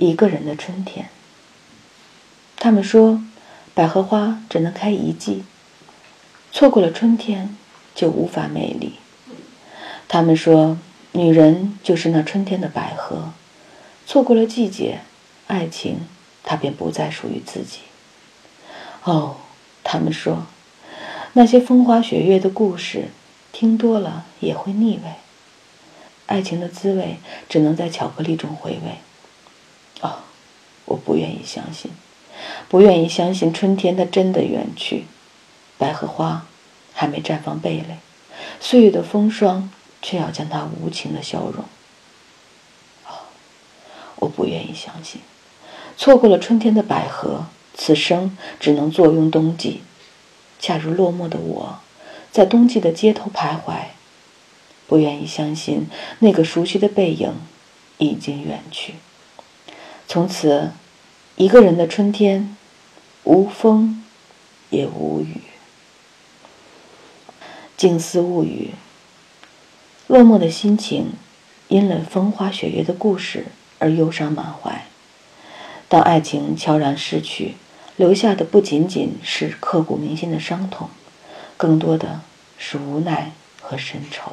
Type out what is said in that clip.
一个人的春天。他们说，百合花只能开一季，错过了春天就无法美丽。他们说，女人就是那春天的百合，错过了季节，爱情它便不再属于自己。哦，他们说，那些风花雪月的故事，听多了也会腻味。爱情的滋味只能在巧克力中回味。哦，我不愿意相信。不愿意相信春天它真的远去，百合花还没绽放蓓蕾，岁月的风霜却要将它无情的消融。哦，我不愿意相信，错过了春天的百合，此生只能坐拥冬季。恰如落寞的我，在冬季的街头徘徊，不愿意相信那个熟悉的背影已经远去，从此。一个人的春天，无风也无雨。静思物语，落寞的心情，因了风花雪月的故事而忧伤满怀。当爱情悄然逝去，留下的不仅仅是刻骨铭心的伤痛，更多的是无奈和深愁。